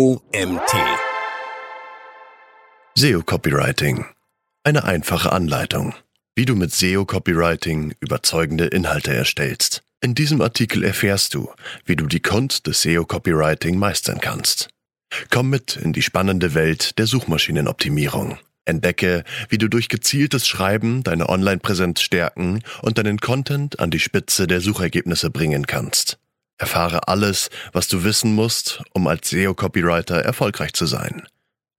OMT. SEO Copywriting. Eine einfache Anleitung, wie du mit SEO Copywriting überzeugende Inhalte erstellst. In diesem Artikel erfährst du, wie du die Kunst des SEO Copywriting meistern kannst. Komm mit in die spannende Welt der Suchmaschinenoptimierung. Entdecke, wie du durch gezieltes Schreiben deine Online-Präsenz stärken und deinen Content an die Spitze der Suchergebnisse bringen kannst. Erfahre alles, was du wissen musst, um als SEO-Copywriter erfolgreich zu sein.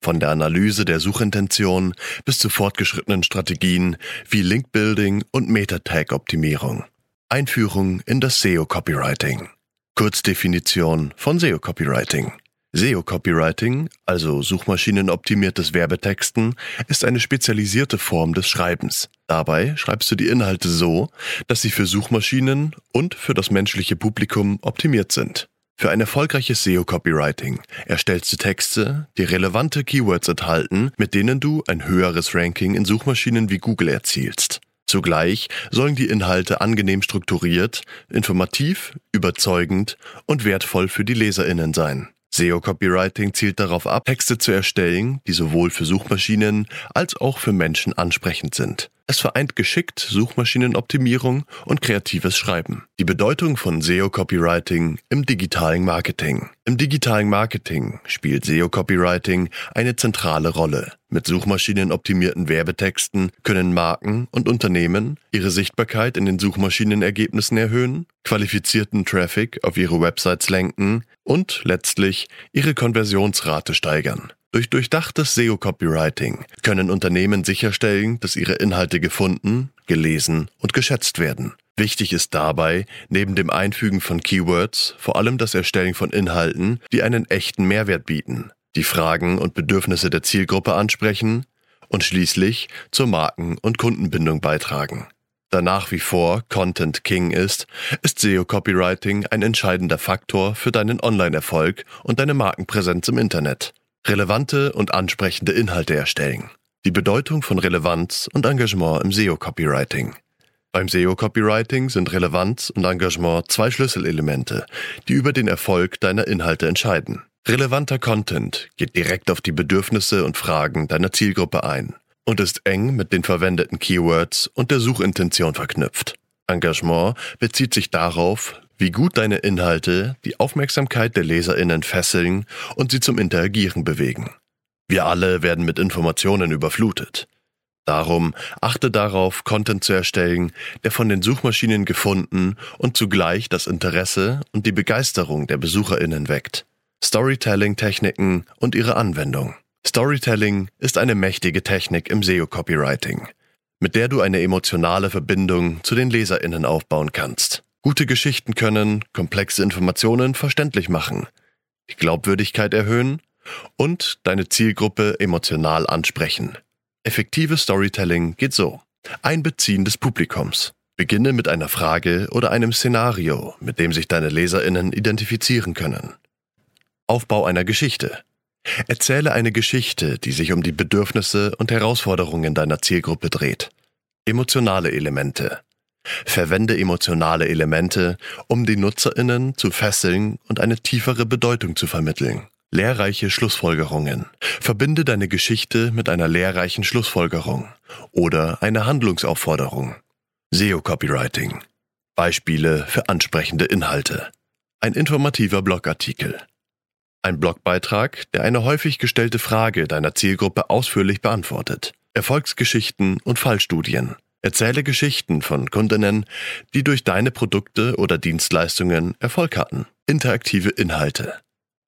Von der Analyse der Suchintention bis zu fortgeschrittenen Strategien wie Link-Building und Meta-Tag-Optimierung. Einführung in das SEO-Copywriting. Kurzdefinition von SEO-Copywriting. SEO-Copywriting, also suchmaschinenoptimiertes Werbetexten, ist eine spezialisierte Form des Schreibens. Dabei schreibst du die Inhalte so, dass sie für Suchmaschinen und für das menschliche Publikum optimiert sind. Für ein erfolgreiches SEO-Copywriting erstellst du Texte, die relevante Keywords enthalten, mit denen du ein höheres Ranking in Suchmaschinen wie Google erzielst. Zugleich sollen die Inhalte angenehm strukturiert, informativ, überzeugend und wertvoll für die Leserinnen sein. SEO-Copywriting zielt darauf ab, Texte zu erstellen, die sowohl für Suchmaschinen als auch für Menschen ansprechend sind. Es vereint geschickt Suchmaschinenoptimierung und kreatives Schreiben. Die Bedeutung von SEO-Copywriting im digitalen Marketing. Im digitalen Marketing spielt SEO-Copywriting eine zentrale Rolle. Mit suchmaschinenoptimierten Werbetexten können Marken und Unternehmen ihre Sichtbarkeit in den Suchmaschinenergebnissen erhöhen, qualifizierten Traffic auf ihre Websites lenken und letztlich ihre Konversionsrate steigern. Durch durchdachtes SEO-Copywriting können Unternehmen sicherstellen, dass ihre Inhalte gefunden, gelesen und geschätzt werden. Wichtig ist dabei, neben dem Einfügen von Keywords, vor allem das Erstellen von Inhalten, die einen echten Mehrwert bieten, die Fragen und Bedürfnisse der Zielgruppe ansprechen und schließlich zur Marken- und Kundenbindung beitragen. Da nach wie vor Content King ist, ist SEO-Copywriting ein entscheidender Faktor für deinen Online-Erfolg und deine Markenpräsenz im Internet relevante und ansprechende Inhalte erstellen. Die Bedeutung von Relevanz und Engagement im SEO-Copywriting. Beim SEO-Copywriting sind Relevanz und Engagement zwei Schlüsselelemente, die über den Erfolg deiner Inhalte entscheiden. Relevanter Content geht direkt auf die Bedürfnisse und Fragen deiner Zielgruppe ein und ist eng mit den verwendeten Keywords und der Suchintention verknüpft. Engagement bezieht sich darauf, wie gut deine Inhalte die Aufmerksamkeit der Leserinnen fesseln und sie zum Interagieren bewegen. Wir alle werden mit Informationen überflutet. Darum achte darauf, Content zu erstellen, der von den Suchmaschinen gefunden und zugleich das Interesse und die Begeisterung der Besucherinnen weckt. Storytelling-Techniken und ihre Anwendung. Storytelling ist eine mächtige Technik im SEO-Copywriting, mit der du eine emotionale Verbindung zu den Leserinnen aufbauen kannst. Gute Geschichten können komplexe Informationen verständlich machen, die Glaubwürdigkeit erhöhen und deine Zielgruppe emotional ansprechen. Effektives Storytelling geht so. Einbeziehen des Publikums. Beginne mit einer Frage oder einem Szenario, mit dem sich deine Leserinnen identifizieren können. Aufbau einer Geschichte. Erzähle eine Geschichte, die sich um die Bedürfnisse und Herausforderungen deiner Zielgruppe dreht. Emotionale Elemente. Verwende emotionale Elemente, um die Nutzerinnen zu fesseln und eine tiefere Bedeutung zu vermitteln. Lehrreiche Schlussfolgerungen. Verbinde deine Geschichte mit einer lehrreichen Schlussfolgerung oder einer Handlungsaufforderung. SEO-Copywriting. Beispiele für ansprechende Inhalte. Ein informativer Blogartikel. Ein Blogbeitrag, der eine häufig gestellte Frage deiner Zielgruppe ausführlich beantwortet. Erfolgsgeschichten und Fallstudien. Erzähle Geschichten von Kundinnen, die durch deine Produkte oder Dienstleistungen Erfolg hatten. Interaktive Inhalte.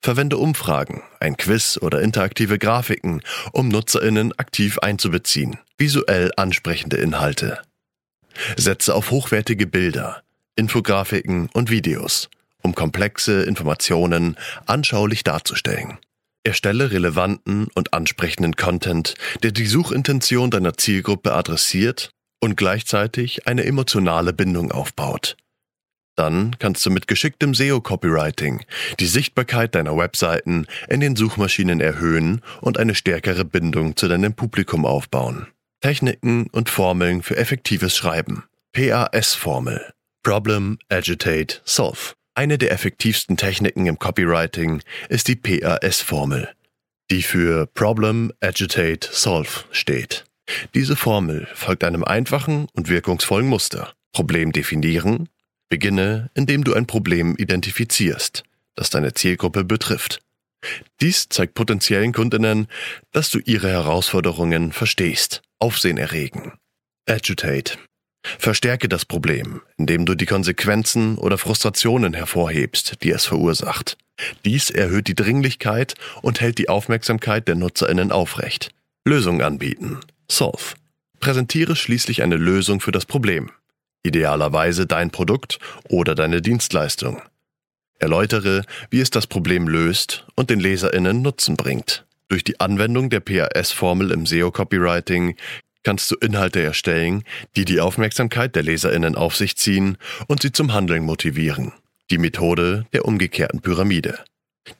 Verwende Umfragen, ein Quiz oder interaktive Grafiken, um Nutzerinnen aktiv einzubeziehen. Visuell ansprechende Inhalte. Setze auf hochwertige Bilder, Infografiken und Videos, um komplexe Informationen anschaulich darzustellen. Erstelle relevanten und ansprechenden Content, der die Suchintention deiner Zielgruppe adressiert und gleichzeitig eine emotionale Bindung aufbaut. Dann kannst du mit geschicktem SEO-Copywriting die Sichtbarkeit deiner Webseiten in den Suchmaschinen erhöhen und eine stärkere Bindung zu deinem Publikum aufbauen. Techniken und Formeln für effektives Schreiben. PAS-Formel. Problem, Agitate, Solve. Eine der effektivsten Techniken im Copywriting ist die PAS-Formel, die für Problem, Agitate, Solve steht. Diese Formel folgt einem einfachen und wirkungsvollen Muster. Problem definieren. Beginne, indem du ein Problem identifizierst, das deine Zielgruppe betrifft. Dies zeigt potenziellen Kundinnen, dass du ihre Herausforderungen verstehst. Aufsehen erregen. Agitate. Verstärke das Problem, indem du die Konsequenzen oder Frustrationen hervorhebst, die es verursacht. Dies erhöht die Dringlichkeit und hält die Aufmerksamkeit der Nutzerinnen aufrecht. Lösung anbieten. Solve. Präsentiere schließlich eine Lösung für das Problem. Idealerweise dein Produkt oder deine Dienstleistung. Erläutere, wie es das Problem löst und den Leserinnen Nutzen bringt. Durch die Anwendung der PAS-Formel im SEO-Copywriting kannst du Inhalte erstellen, die die Aufmerksamkeit der Leserinnen auf sich ziehen und sie zum Handeln motivieren. Die Methode der umgekehrten Pyramide.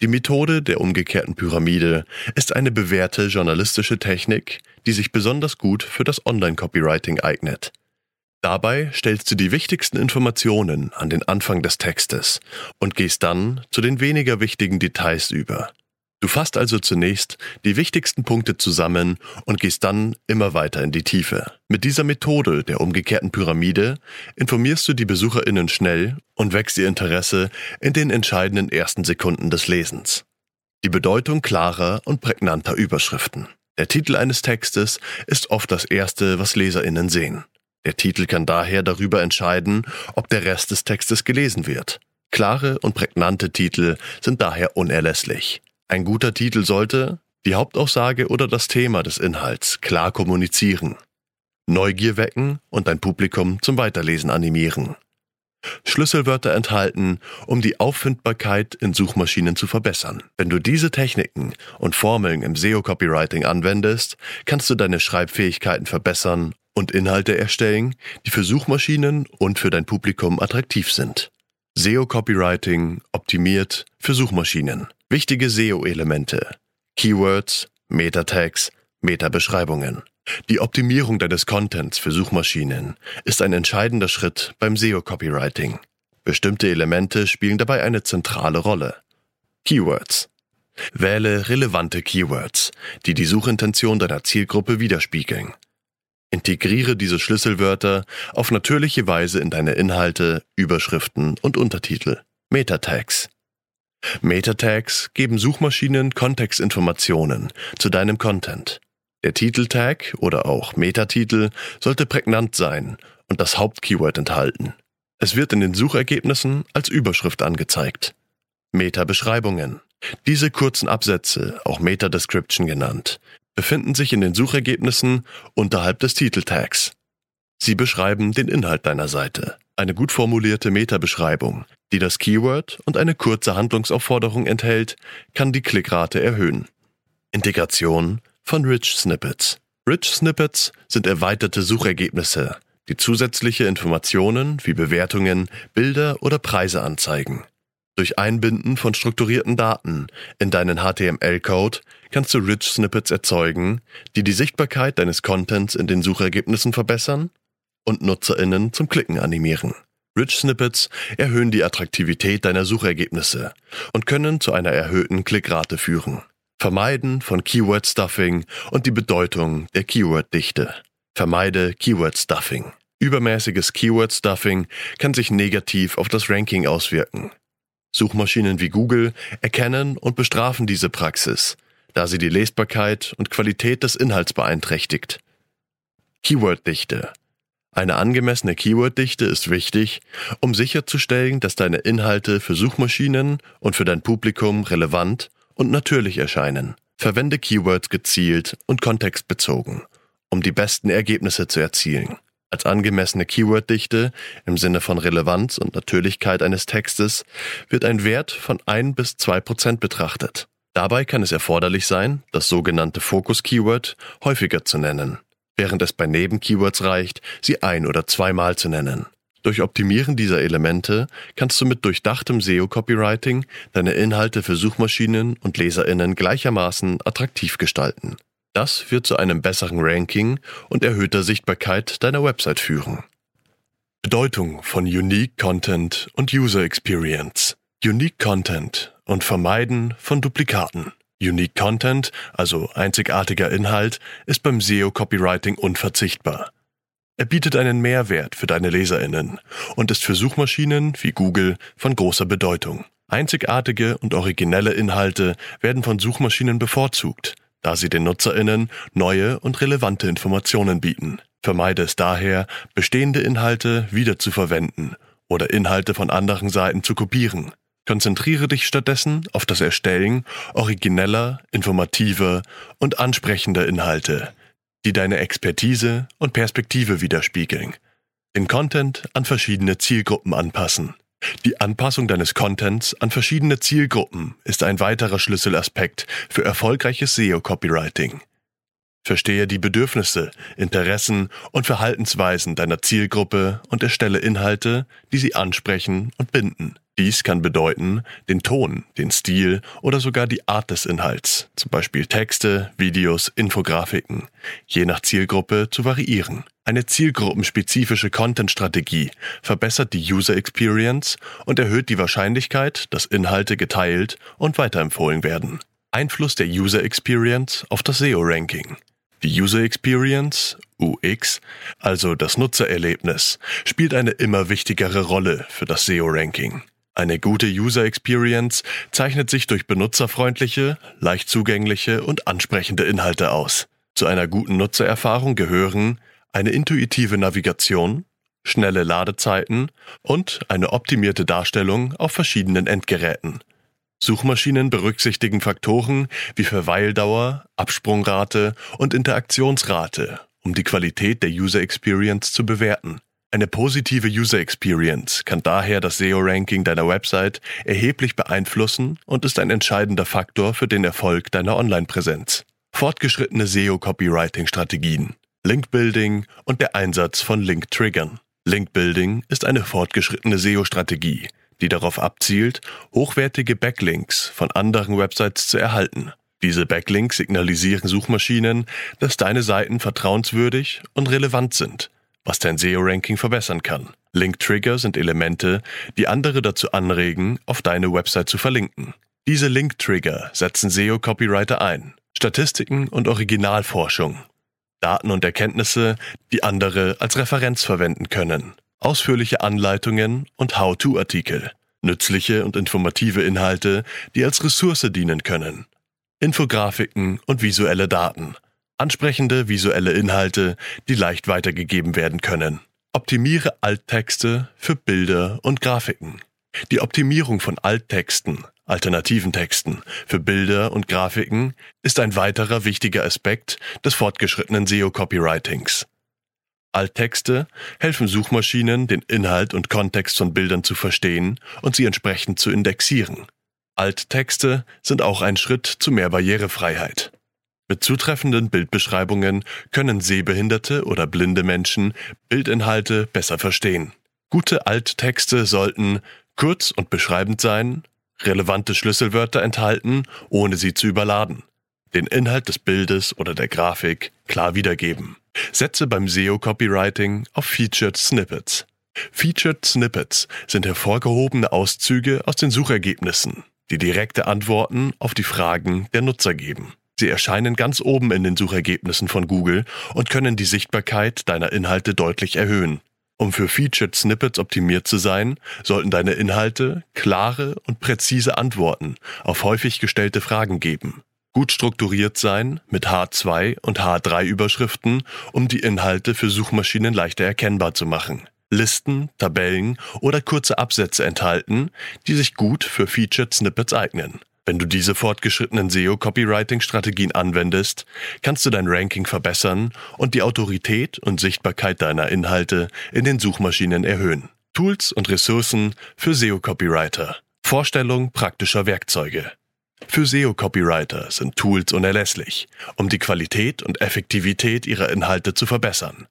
Die Methode der umgekehrten Pyramide ist eine bewährte journalistische Technik, die sich besonders gut für das Online-Copywriting eignet. Dabei stellst du die wichtigsten Informationen an den Anfang des Textes und gehst dann zu den weniger wichtigen Details über. Du fasst also zunächst die wichtigsten Punkte zusammen und gehst dann immer weiter in die Tiefe. Mit dieser Methode der umgekehrten Pyramide informierst du die Besucherinnen schnell und wächst ihr Interesse in den entscheidenden ersten Sekunden des Lesens. Die Bedeutung klarer und prägnanter Überschriften. Der Titel eines Textes ist oft das Erste, was Leserinnen sehen. Der Titel kann daher darüber entscheiden, ob der Rest des Textes gelesen wird. Klare und prägnante Titel sind daher unerlässlich. Ein guter Titel sollte die Hauptaussage oder das Thema des Inhalts klar kommunizieren, Neugier wecken und dein Publikum zum Weiterlesen animieren. Schlüsselwörter enthalten, um die Auffindbarkeit in Suchmaschinen zu verbessern. Wenn du diese Techniken und Formeln im SEO-Copywriting anwendest, kannst du deine Schreibfähigkeiten verbessern und Inhalte erstellen, die für Suchmaschinen und für dein Publikum attraktiv sind. SEO-Copywriting optimiert für Suchmaschinen. Wichtige SEO-Elemente. Keywords, Meta-Tags, Meta-Beschreibungen. Die Optimierung deines Contents für Suchmaschinen ist ein entscheidender Schritt beim SEO-Copywriting. Bestimmte Elemente spielen dabei eine zentrale Rolle. Keywords. Wähle relevante Keywords, die die Suchintention deiner Zielgruppe widerspiegeln. Integriere diese Schlüsselwörter auf natürliche Weise in deine Inhalte, Überschriften und Untertitel. Meta-Tags. Meta-Tags geben Suchmaschinen Kontextinformationen zu deinem Content. Der Titeltag oder auch Metatitel sollte prägnant sein und das Hauptkeyword enthalten. Es wird in den Suchergebnissen als Überschrift angezeigt. Meta-Beschreibungen. Diese kurzen Absätze, auch Meta-Description genannt, befinden sich in den Suchergebnissen unterhalb des Titeltags. Sie beschreiben den Inhalt deiner Seite. Eine gut formulierte Meta-Beschreibung die das Keyword und eine kurze Handlungsaufforderung enthält, kann die Klickrate erhöhen. Integration von Rich Snippets. Rich Snippets sind erweiterte Suchergebnisse, die zusätzliche Informationen wie Bewertungen, Bilder oder Preise anzeigen. Durch Einbinden von strukturierten Daten in deinen HTML-Code kannst du Rich Snippets erzeugen, die die Sichtbarkeit deines Contents in den Suchergebnissen verbessern und Nutzerinnen zum Klicken animieren. Rich Snippets erhöhen die Attraktivität deiner Suchergebnisse und können zu einer erhöhten Klickrate führen. Vermeiden von Keyword Stuffing und die Bedeutung der Keyword-Dichte. Vermeide Keyword Stuffing. Übermäßiges Keyword Stuffing kann sich negativ auf das Ranking auswirken. Suchmaschinen wie Google erkennen und bestrafen diese Praxis, da sie die Lesbarkeit und Qualität des Inhalts beeinträchtigt. Keyword-Dichte eine angemessene Keyworddichte ist wichtig, um sicherzustellen, dass deine Inhalte für Suchmaschinen und für dein Publikum relevant und natürlich erscheinen. Verwende Keywords gezielt und kontextbezogen, um die besten Ergebnisse zu erzielen. Als angemessene Keyworddichte im Sinne von Relevanz und Natürlichkeit eines Textes wird ein Wert von ein bis zwei Prozent betrachtet. Dabei kann es erforderlich sein, das sogenannte Fokus-Keyword häufiger zu nennen während es bei Nebenkeywords reicht, sie ein- oder zweimal zu nennen. Durch Optimieren dieser Elemente kannst du mit durchdachtem SEO-Copywriting deine Inhalte für Suchmaschinen und Leserinnen gleichermaßen attraktiv gestalten. Das wird zu einem besseren Ranking und erhöhter Sichtbarkeit deiner Website führen. Bedeutung von Unique Content und User Experience. Unique Content und Vermeiden von Duplikaten. Unique Content, also einzigartiger Inhalt, ist beim SEO-Copywriting unverzichtbar. Er bietet einen Mehrwert für deine Leserinnen und ist für Suchmaschinen wie Google von großer Bedeutung. Einzigartige und originelle Inhalte werden von Suchmaschinen bevorzugt, da sie den Nutzerinnen neue und relevante Informationen bieten. Vermeide es daher, bestehende Inhalte wieder zu verwenden oder Inhalte von anderen Seiten zu kopieren. Konzentriere dich stattdessen auf das Erstellen origineller, informativer und ansprechender Inhalte, die deine Expertise und Perspektive widerspiegeln. Den Content an verschiedene Zielgruppen anpassen. Die Anpassung deines Contents an verschiedene Zielgruppen ist ein weiterer Schlüsselaspekt für erfolgreiches SEO-Copywriting. Verstehe die Bedürfnisse, Interessen und Verhaltensweisen deiner Zielgruppe und erstelle Inhalte, die sie ansprechen und binden. Dies kann bedeuten, den Ton, den Stil oder sogar die Art des Inhalts, zum Beispiel Texte, Videos, Infografiken, je nach Zielgruppe zu variieren. Eine zielgruppenspezifische Content-Strategie verbessert die User Experience und erhöht die Wahrscheinlichkeit, dass Inhalte geteilt und weiterempfohlen werden. Einfluss der User Experience auf das SEO-Ranking. Die User Experience, UX, also das Nutzererlebnis, spielt eine immer wichtigere Rolle für das SEO-Ranking. Eine gute User Experience zeichnet sich durch benutzerfreundliche, leicht zugängliche und ansprechende Inhalte aus. Zu einer guten Nutzererfahrung gehören eine intuitive Navigation, schnelle Ladezeiten und eine optimierte Darstellung auf verschiedenen Endgeräten. Suchmaschinen berücksichtigen Faktoren wie Verweildauer, Absprungrate und Interaktionsrate, um die Qualität der User Experience zu bewerten. Eine positive User Experience kann daher das SEO-Ranking deiner Website erheblich beeinflussen und ist ein entscheidender Faktor für den Erfolg deiner Online-Präsenz. Fortgeschrittene SEO-Copywriting-Strategien, Link-Building und der Einsatz von Link-Triggern. Link-Building ist eine fortgeschrittene SEO-Strategie, die darauf abzielt, hochwertige Backlinks von anderen Websites zu erhalten. Diese Backlinks signalisieren Suchmaschinen, dass deine Seiten vertrauenswürdig und relevant sind, was dein SEO-Ranking verbessern kann. Link-Trigger sind Elemente, die andere dazu anregen, auf deine Website zu verlinken. Diese Link-Trigger setzen SEO-Copywriter ein. Statistiken und Originalforschung. Daten und Erkenntnisse, die andere als Referenz verwenden können ausführliche Anleitungen und How-to-Artikel, nützliche und informative Inhalte, die als Ressource dienen können, Infografiken und visuelle Daten, ansprechende visuelle Inhalte, die leicht weitergegeben werden können. Optimiere Alttexte für Bilder und Grafiken. Die Optimierung von Alttexten, alternativen Texten für Bilder und Grafiken ist ein weiterer wichtiger Aspekt des fortgeschrittenen SEO-Copywritings. Alttexte helfen Suchmaschinen, den Inhalt und Kontext von Bildern zu verstehen und sie entsprechend zu indexieren. Alttexte sind auch ein Schritt zu mehr Barrierefreiheit. Mit zutreffenden Bildbeschreibungen können sehbehinderte oder blinde Menschen Bildinhalte besser verstehen. Gute Alttexte sollten kurz und beschreibend sein, relevante Schlüsselwörter enthalten, ohne sie zu überladen, den Inhalt des Bildes oder der Grafik klar wiedergeben. Setze beim SEO-Copywriting auf Featured Snippets. Featured Snippets sind hervorgehobene Auszüge aus den Suchergebnissen, die direkte Antworten auf die Fragen der Nutzer geben. Sie erscheinen ganz oben in den Suchergebnissen von Google und können die Sichtbarkeit deiner Inhalte deutlich erhöhen. Um für Featured Snippets optimiert zu sein, sollten deine Inhalte klare und präzise Antworten auf häufig gestellte Fragen geben gut strukturiert sein mit H2 und H3 Überschriften, um die Inhalte für Suchmaschinen leichter erkennbar zu machen. Listen, Tabellen oder kurze Absätze enthalten, die sich gut für Featured Snippets eignen. Wenn du diese fortgeschrittenen SEO-Copywriting-Strategien anwendest, kannst du dein Ranking verbessern und die Autorität und Sichtbarkeit deiner Inhalte in den Suchmaschinen erhöhen. Tools und Ressourcen für SEO-Copywriter. Vorstellung praktischer Werkzeuge. Für SEO-Copywriter sind Tools unerlässlich, um die Qualität und Effektivität ihrer Inhalte zu verbessern.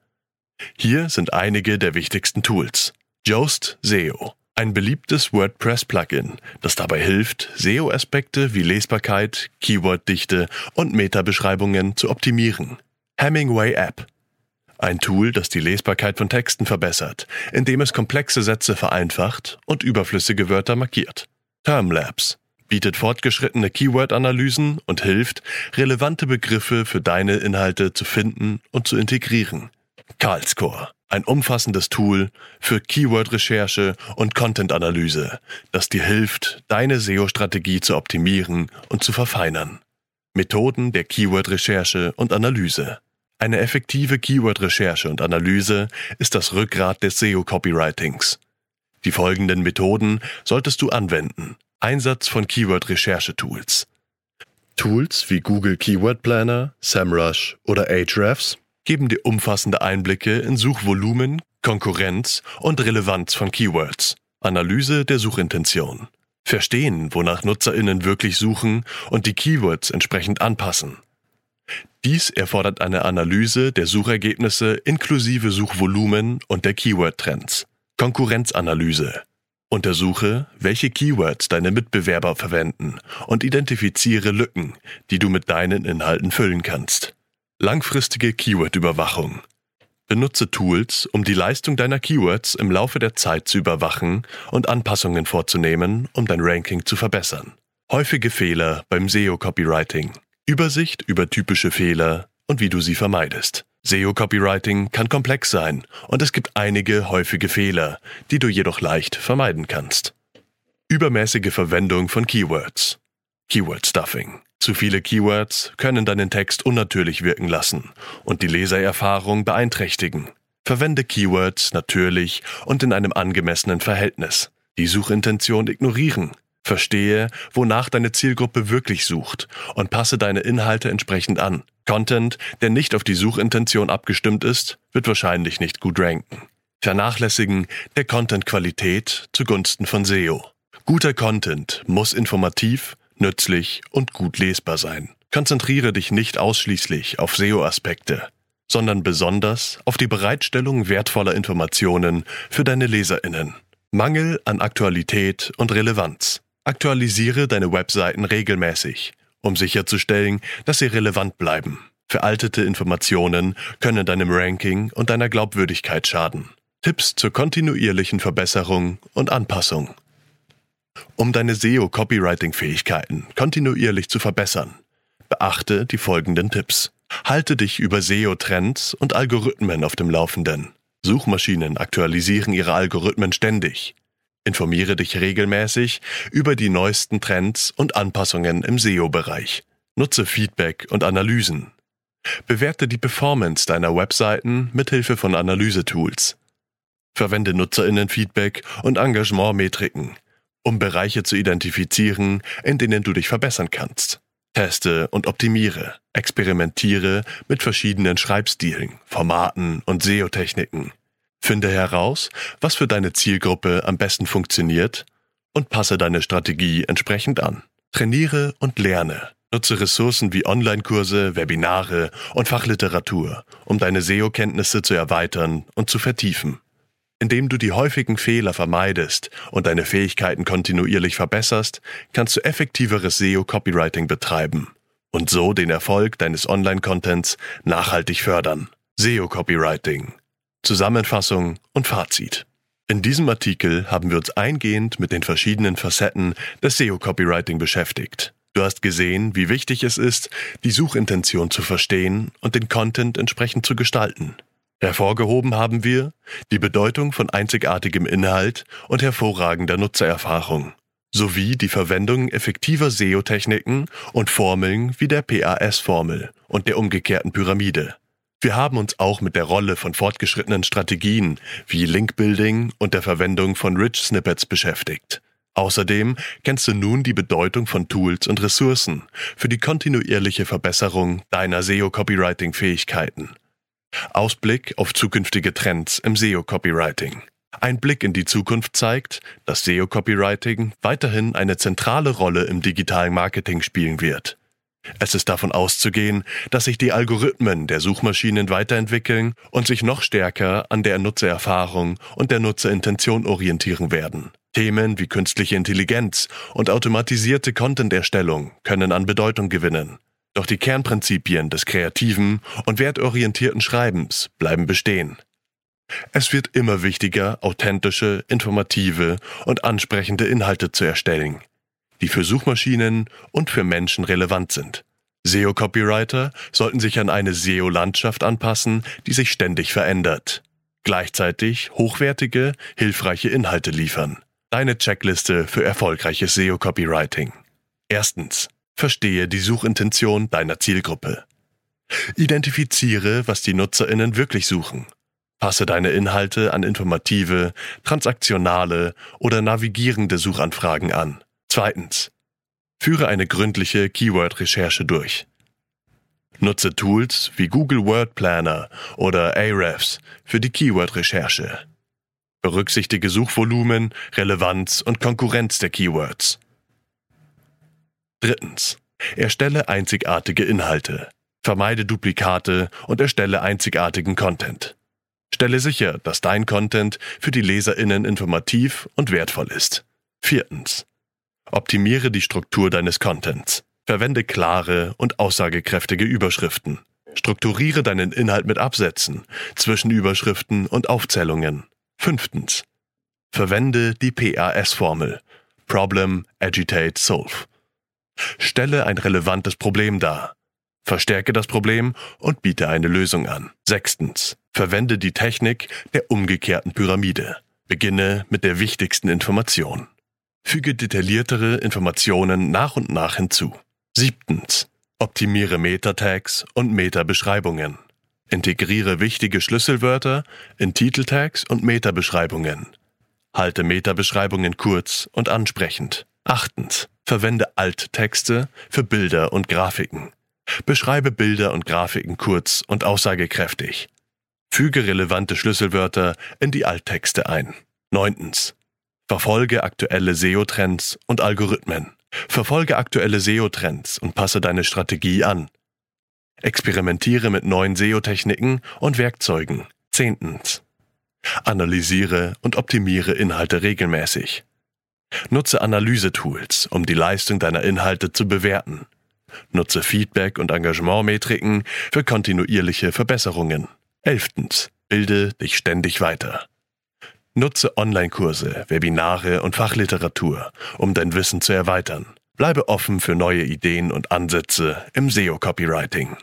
Hier sind einige der wichtigsten Tools. Yoast SEO, ein beliebtes WordPress-Plugin, das dabei hilft, SEO-Aspekte wie Lesbarkeit, Keyworddichte und Metabeschreibungen zu optimieren. Hemingway App, Ein Tool, das die Lesbarkeit von Texten verbessert, indem es komplexe Sätze vereinfacht und überflüssige Wörter markiert. Termlabs bietet fortgeschrittene Keyword-Analysen und hilft, relevante Begriffe für deine Inhalte zu finden und zu integrieren. Karlscore, ein umfassendes Tool für Keyword-Recherche und Content-Analyse, das dir hilft, deine SEO-Strategie zu optimieren und zu verfeinern. Methoden der Keyword-Recherche und Analyse. Eine effektive Keyword-Recherche und Analyse ist das Rückgrat des SEO-Copywritings. Die folgenden Methoden solltest du anwenden. Einsatz von Keyword-Recherche-Tools. Tools wie Google Keyword Planner, SEMrush oder Ahrefs geben dir umfassende Einblicke in Suchvolumen, Konkurrenz und Relevanz von Keywords. Analyse der Suchintention. Verstehen, wonach NutzerInnen wirklich suchen und die Keywords entsprechend anpassen. Dies erfordert eine Analyse der Suchergebnisse inklusive Suchvolumen und der Keyword-Trends. Konkurrenzanalyse. Untersuche, welche Keywords deine Mitbewerber verwenden und identifiziere Lücken, die du mit deinen Inhalten füllen kannst. Langfristige Keyword-Überwachung. Benutze Tools, um die Leistung deiner Keywords im Laufe der Zeit zu überwachen und Anpassungen vorzunehmen, um dein Ranking zu verbessern. Häufige Fehler beim SEO-Copywriting. Übersicht über typische Fehler und wie du sie vermeidest. SEO-Copywriting kann komplex sein und es gibt einige häufige Fehler, die du jedoch leicht vermeiden kannst. Übermäßige Verwendung von Keywords. Keyword Stuffing. Zu viele Keywords können deinen Text unnatürlich wirken lassen und die Lesererfahrung beeinträchtigen. Verwende Keywords natürlich und in einem angemessenen Verhältnis. Die Suchintention ignorieren. Verstehe, wonach deine Zielgruppe wirklich sucht und passe deine Inhalte entsprechend an. Content, der nicht auf die Suchintention abgestimmt ist, wird wahrscheinlich nicht gut ranken. Vernachlässigen der Content-Qualität zugunsten von SEO. Guter Content muss informativ, nützlich und gut lesbar sein. Konzentriere dich nicht ausschließlich auf SEO-Aspekte, sondern besonders auf die Bereitstellung wertvoller Informationen für deine Leserinnen. Mangel an Aktualität und Relevanz. Aktualisiere deine Webseiten regelmäßig, um sicherzustellen, dass sie relevant bleiben. Veraltete Informationen können deinem Ranking und deiner Glaubwürdigkeit schaden. Tipps zur kontinuierlichen Verbesserung und Anpassung. Um deine SEO-Copywriting-Fähigkeiten kontinuierlich zu verbessern, beachte die folgenden Tipps. Halte dich über SEO-Trends und Algorithmen auf dem Laufenden. Suchmaschinen aktualisieren ihre Algorithmen ständig. Informiere dich regelmäßig über die neuesten Trends und Anpassungen im SEO-Bereich. Nutze Feedback und Analysen. Bewerte die Performance deiner Webseiten mithilfe von Analysetools. Verwende Nutzerinnenfeedback und Engagementmetriken um Bereiche zu identifizieren, in denen du dich verbessern kannst. Teste und optimiere, experimentiere mit verschiedenen Schreibstilen, Formaten und SEO-Techniken. Finde heraus, was für deine Zielgruppe am besten funktioniert und passe deine Strategie entsprechend an. Trainiere und lerne. Nutze Ressourcen wie Online-Kurse, Webinare und Fachliteratur, um deine SEO-Kenntnisse zu erweitern und zu vertiefen. Indem du die häufigen Fehler vermeidest und deine Fähigkeiten kontinuierlich verbesserst, kannst du effektiveres SEO-Copywriting betreiben und so den Erfolg deines Online-Contents nachhaltig fördern. SEO-Copywriting. Zusammenfassung und Fazit. In diesem Artikel haben wir uns eingehend mit den verschiedenen Facetten des SEO-Copywriting beschäftigt. Du hast gesehen, wie wichtig es ist, die Suchintention zu verstehen und den Content entsprechend zu gestalten. Hervorgehoben haben wir die Bedeutung von einzigartigem Inhalt und hervorragender Nutzererfahrung sowie die Verwendung effektiver SEO-Techniken und Formeln wie der PAS-Formel und der umgekehrten Pyramide. Wir haben uns auch mit der Rolle von fortgeschrittenen Strategien wie Link-Building und der Verwendung von Rich Snippets beschäftigt. Außerdem kennst du nun die Bedeutung von Tools und Ressourcen für die kontinuierliche Verbesserung deiner SEO-Copywriting-Fähigkeiten. Ausblick auf zukünftige Trends im SEO-Copywriting. Ein Blick in die Zukunft zeigt, dass SEO-Copywriting weiterhin eine zentrale Rolle im digitalen Marketing spielen wird. Es ist davon auszugehen, dass sich die Algorithmen der Suchmaschinen weiterentwickeln und sich noch stärker an der Nutzererfahrung und der Nutzerintention orientieren werden. Themen wie künstliche Intelligenz und automatisierte Content-Erstellung können an Bedeutung gewinnen. Doch die Kernprinzipien des kreativen und wertorientierten Schreibens bleiben bestehen. Es wird immer wichtiger, authentische, informative und ansprechende Inhalte zu erstellen, die für Suchmaschinen und für Menschen relevant sind. SEO-Copywriter sollten sich an eine SEO-Landschaft anpassen, die sich ständig verändert. Gleichzeitig hochwertige, hilfreiche Inhalte liefern. Deine Checkliste für erfolgreiches SEO-Copywriting. Erstens. Verstehe die Suchintention deiner Zielgruppe. Identifiziere, was die Nutzerinnen wirklich suchen. Passe deine Inhalte an informative, transaktionale oder navigierende Suchanfragen an. Zweitens. Führe eine gründliche Keyword-Recherche durch. Nutze Tools wie Google Word Planner oder Ahrefs für die Keyword-Recherche. Berücksichtige Suchvolumen, Relevanz und Konkurrenz der Keywords. Drittens. Erstelle einzigartige Inhalte. Vermeide Duplikate und erstelle einzigartigen Content. Stelle sicher, dass dein Content für die Leserinnen informativ und wertvoll ist. Viertens. Optimiere die Struktur deines Contents. Verwende klare und aussagekräftige Überschriften. Strukturiere deinen Inhalt mit Absätzen, Zwischenüberschriften und Aufzählungen. Fünftens. Verwende die PAS-Formel. Problem, Agitate, Solve. Stelle ein relevantes Problem dar. Verstärke das Problem und biete eine Lösung an. Sechstens. Verwende die Technik der umgekehrten Pyramide. Beginne mit der wichtigsten Information. Füge detailliertere Informationen nach und nach hinzu. Siebtens. Optimiere Meta-Tags und Meta-Beschreibungen. Integriere wichtige Schlüsselwörter in Titeltags und Meta-Beschreibungen. Halte Meta-Beschreibungen kurz und ansprechend. Achtens. Verwende Alttexte für Bilder und Grafiken. Beschreibe Bilder und Grafiken kurz und aussagekräftig. Füge relevante Schlüsselwörter in die Alttexte ein. Neuntens. Verfolge aktuelle SEO-Trends und Algorithmen. Verfolge aktuelle SEO-Trends und passe deine Strategie an. Experimentiere mit neuen SEO-Techniken und Werkzeugen. Zehntens. Analysiere und optimiere Inhalte regelmäßig. Nutze Analysetools, um die Leistung deiner Inhalte zu bewerten. Nutze Feedback- und Engagementmetriken für kontinuierliche Verbesserungen. Elftens. Bilde dich ständig weiter. Nutze Online-Kurse, Webinare und Fachliteratur, um dein Wissen zu erweitern. Bleibe offen für neue Ideen und Ansätze im SEO-Copywriting.